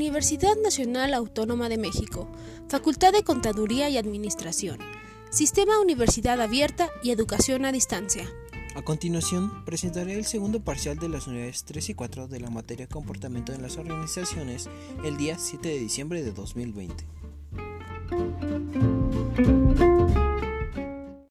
Universidad Nacional Autónoma de México, Facultad de Contaduría y Administración, Sistema Universidad Abierta y Educación a Distancia. A continuación, presentaré el segundo parcial de las unidades 3 y 4 de la materia Comportamiento en las Organizaciones el día 7 de diciembre de 2020.